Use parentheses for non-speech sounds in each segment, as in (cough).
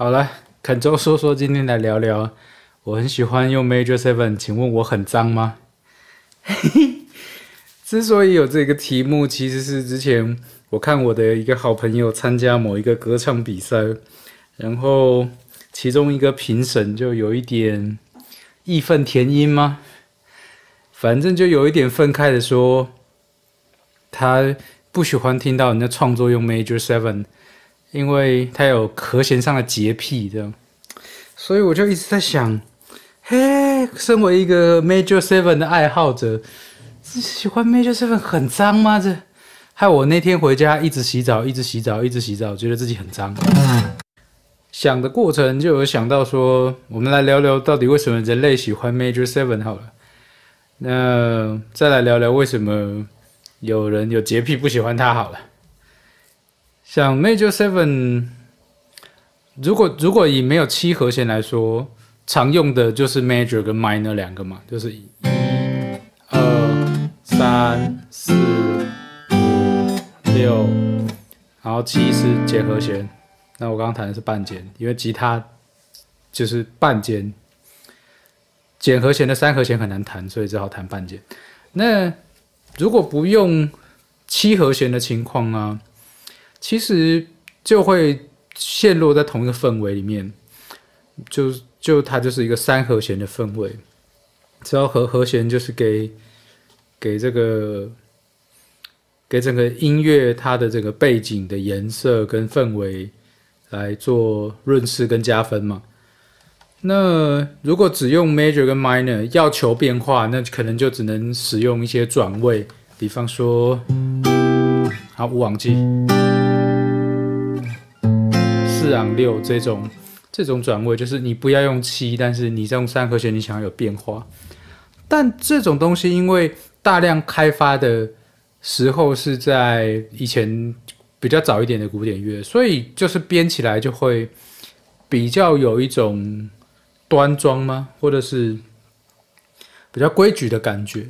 好了，肯周说说，今天来聊聊。我很喜欢用 Major Seven，请问我很脏吗？嘿 (laughs) 嘿之所以有这个题目，其实是之前我看我的一个好朋友参加某一个歌唱比赛，然后其中一个评审就有一点义愤填膺吗？反正就有一点愤慨的说，他不喜欢听到人家创作用 Major Seven。因为他有和弦上的洁癖，这样，所以我就一直在想，嘿，身为一个 Major Seven 的爱好者，是喜欢 Major Seven 很脏吗？这害我那天回家一直洗澡，一直洗澡，一直洗澡，觉得自己很脏。想的过程就有想到说，我们来聊聊到底为什么人类喜欢 Major Seven 好了。那再来聊聊为什么有人有洁癖不喜欢它好了。像 Major Seven，如果如果以没有七和弦来说，常用的就是 Major 跟 Minor 两个嘛，就是一、二、三、四、五、六，然后七是减和弦。那我刚刚弹的是半减，因为吉他就是半减，减和弦的三和弦很难弹，所以只好弹半减。那如果不用七和弦的情况呢？其实就会陷落在同一个氛围里面，就就它就是一个三和弦的氛围，只要和和弦就是给给这个给整个音乐它的这个背景的颜色跟氛围来做润饰跟加分嘛。那如果只用 major 跟 minor 要求变化，那可能就只能使用一些转位，比方说，好五往记。四昂六这种这种转位，就是你不要用七，但是你用三和弦，你想要有变化。但这种东西，因为大量开发的时候是在以前比较早一点的古典乐，所以就是编起来就会比较有一种端庄吗，或者是比较规矩的感觉。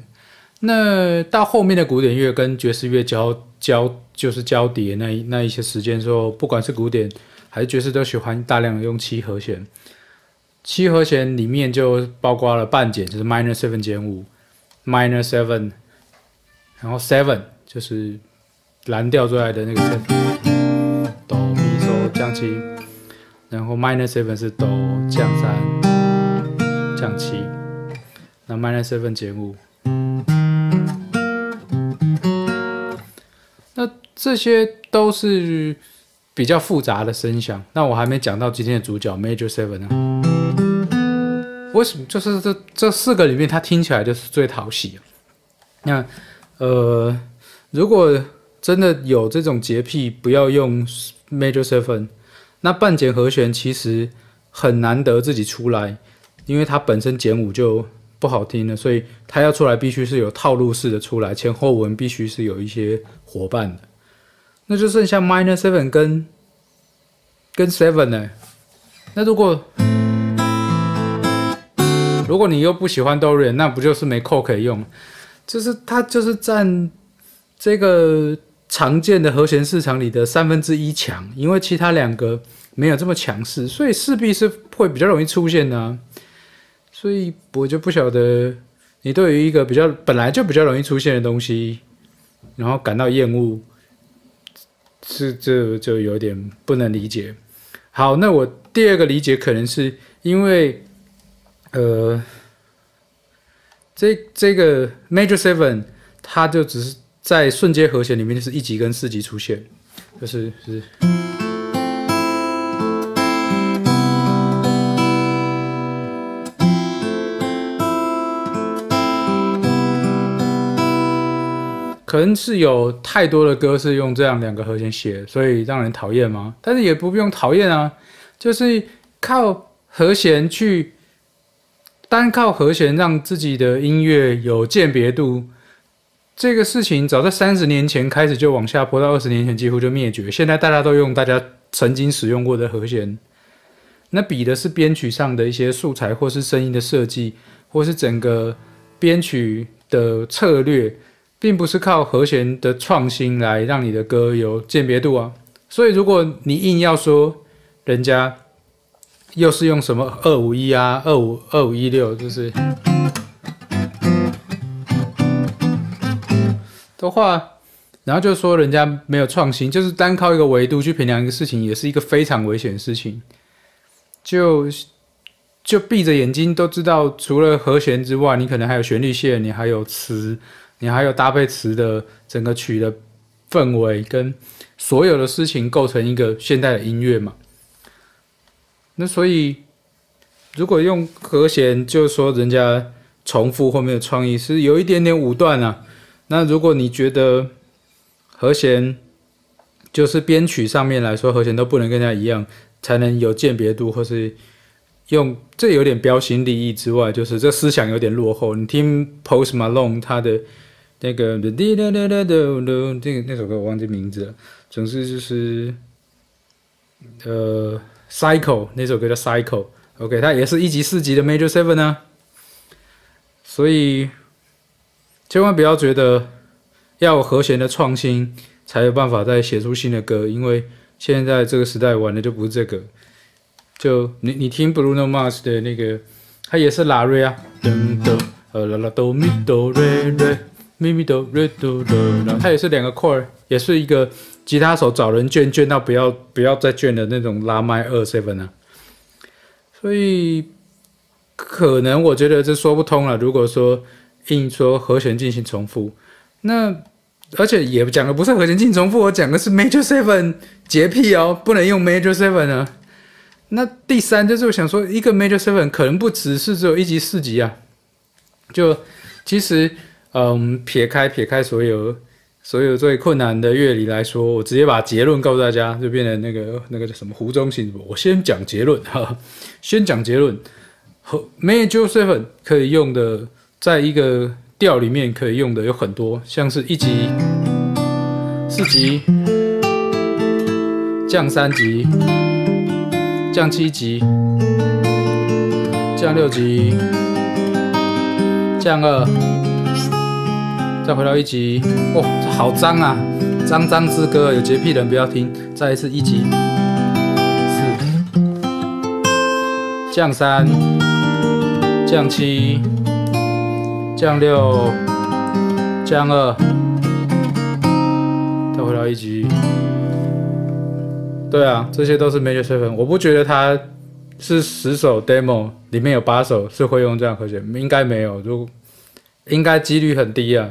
那到后面的古典乐跟爵士乐交交就是交叠那那一些时间时候，不管是古典。还是爵士都喜欢大量的用七和弦，七和弦里面就包括了半减，就是 minor seven 减五，minor seven，然后 seven 就是蓝调最爱的那个 seven，哆咪嗦降七，然后 minor seven 是哆降三降七，那 minor seven 减五，那这些都是。比较复杂的声响，那我还没讲到今天的主角 Major Seven 呢。为什么？就是这这四个里面，它听起来就是最讨喜。那呃，如果真的有这种洁癖，不要用 Major Seven。那半减和弦其实很难得自己出来，因为它本身减五就不好听了，所以它要出来必须是有套路式的出来，前后文必须是有一些伙伴的。那就剩下 minor seven 跟跟 seven 呢？那如果如果你又不喜欢 Dorian，那不就是没扣可以用？就是它就是占这个常见的和弦市场里的三分之一强，因为其他两个没有这么强势，所以势必是会比较容易出现的。所以我就不晓得你对于一个比较本来就比较容易出现的东西，然后感到厌恶。是，这就有点不能理解。好，那我第二个理解可能是因为，呃，这这个 Major Seven，它就只是在瞬间和弦里面就是一级跟四级出现，就是是。可能是有太多的歌是用这样两个和弦写，所以让人讨厌吗？但是也不用讨厌啊，就是靠和弦去单靠和弦让自己的音乐有鉴别度，这个事情早在三十年前开始就往下坡，到二十年前几乎就灭绝。现在大家都用大家曾经使用过的和弦，那比的是编曲上的一些素材，或是声音的设计，或是整个编曲的策略。并不是靠和弦的创新来让你的歌有鉴别度啊，所以如果你硬要说人家又是用什么二五一啊，二五二五一六，就是的话，然后就说人家没有创新，就是单靠一个维度去评量一个事情，也是一个非常危险的事情。就就闭着眼睛都知道，除了和弦之外，你可能还有旋律线，你还有词，你还有搭配词的整个曲的氛围，跟所有的事情构成一个现代的音乐嘛。那所以，如果用和弦，就说人家重复或没有创意，是有一点点武断啊。那如果你觉得和弦就是编曲上面来说，和弦都不能跟人家一样，才能有鉴别度，或是用这有点标新立异之外，就是这思想有点落后。你听 Post Malone 他的那个这个那首歌我忘记名字了，总之就是呃。Cycle 那首歌叫 Cycle，OK，它也是一级四级的 Major Seven 呢，所以千万不要觉得要和弦的创新才有办法再写出新的歌，因为现在这个时代玩的就不是这个。就你你听 Bruno Mars 的那个，它也是拉瑞啊，噔噔呃啦啦哆咪哆瑞瑞咪咪哆瑞哆哆，然后它也是两个 chord，也是一个。吉他手找人卷卷到不要不要再卷的那种拉麦二 seven 啊，所以可能我觉得这说不通了。如果说硬说和弦进行重复，那而且也讲的不是和弦进行重复，我讲的是 major seven (laughs) 洁癖哦，不能用 major seven 啊。那第三就是我想说，一个 major seven 可能不只是只有一级四级啊，就其实嗯，撇开撇开所有。所有最困难的乐理来说，我直接把结论告诉大家，就变成那个那个叫什么湖中行。我先讲结论哈，先讲结论。major seven 可以用的，在一个调里面可以用的有很多，像是一级、四级、降三级、降七级、降六级、降二。再回到一级，哇，好脏啊！脏脏之歌，有洁癖的人不要听。再一次一级，四，降三，降七，降六，降二，再回到一级。对啊，这些都是 major seven。我不觉得他是十首 demo 里面有八首是会用这样和弦，应该没有，就应该几率很低啊。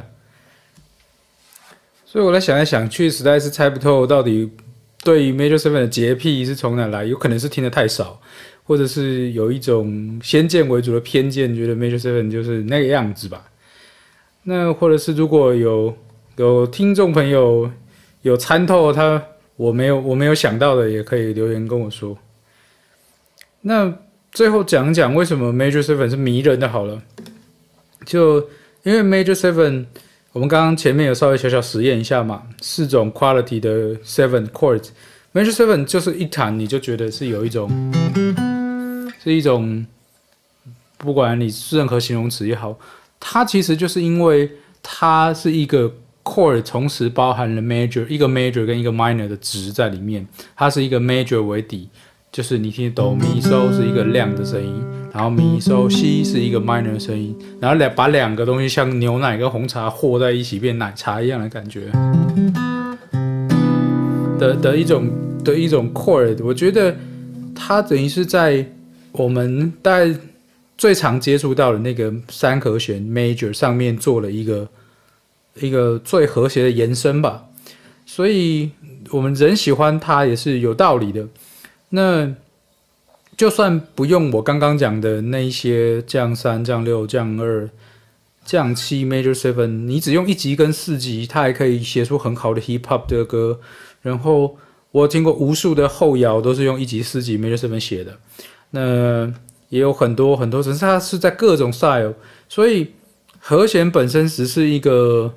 所以我在想来想去，实在是猜不透到底对于 Major Seven 的洁癖是从哪来，有可能是听的太少，或者是有一种先见为主的偏见，觉得 Major Seven 就是那个样子吧。那或者是如果有有听众朋友有参透他我没有我没有想到的，也可以留言跟我说。那最后讲讲为什么 Major Seven 是迷人的，好了，就因为 Major Seven。我们刚刚前面有稍微小小实验一下嘛，四种 quality 的 seven chords，major seven 就是一弹你就觉得是有一种，是一种，不管你任何形容词也好，它其实就是因为它是一个 chord，同时包含了 major 一个 major 跟一个 minor 的值在里面，它是一个 major 为底。就是你听哆咪嗦是一个亮的声音，然后咪嗦西是一个 minor 的声音，然后两把两个东西像牛奶跟红茶和在一起变奶茶一样的感觉。的的一种的一种 chord，我觉得它等于是在我们在最常接触到的那个三和弦 major 上面做了一个一个最和谐的延伸吧，所以我们人喜欢它也是有道理的。那就算不用我刚刚讲的那一些降三、降六、降二、降七 major seven，你只用一级跟四级，它还可以写出很好的 hip hop 的歌。然后我听过无数的后摇都是用一级、四级 major seven 写的。那也有很多很多，只是它是在各种 style，所以和弦本身只是一个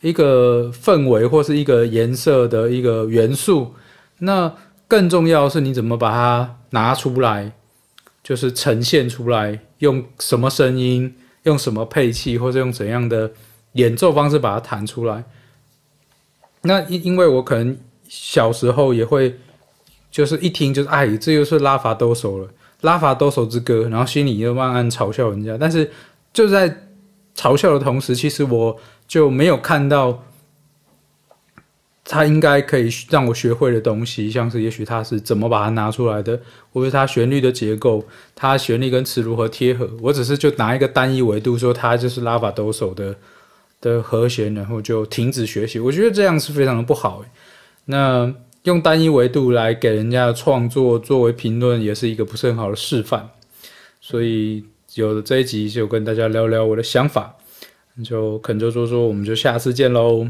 一个氛围或是一个颜色的一个元素。那更重要的是，你怎么把它拿出来，就是呈现出来，用什么声音，用什么配器，或者用怎样的演奏方式把它弹出来。那因因为我可能小时候也会就是一听就是哎，这又是拉法兜手了，拉法兜手之歌，然后心里又慢慢嘲笑人家。但是就在嘲笑的同时，其实我就没有看到他应该可以让我学会的东西，像是也许他是怎么把它拿出来的，或者他旋律的结构，他旋律跟词如何贴合。我只是就拿一个单一维度说，它就是拉法抖手的的和弦，然后就停止学习。我觉得这样是非常的不好。那。用单一维度来给人家创作作为评论，也是一个不是很好的示范。所以有了这一集，就跟大家聊聊我的想法。就肯就说说，我们就下次见喽。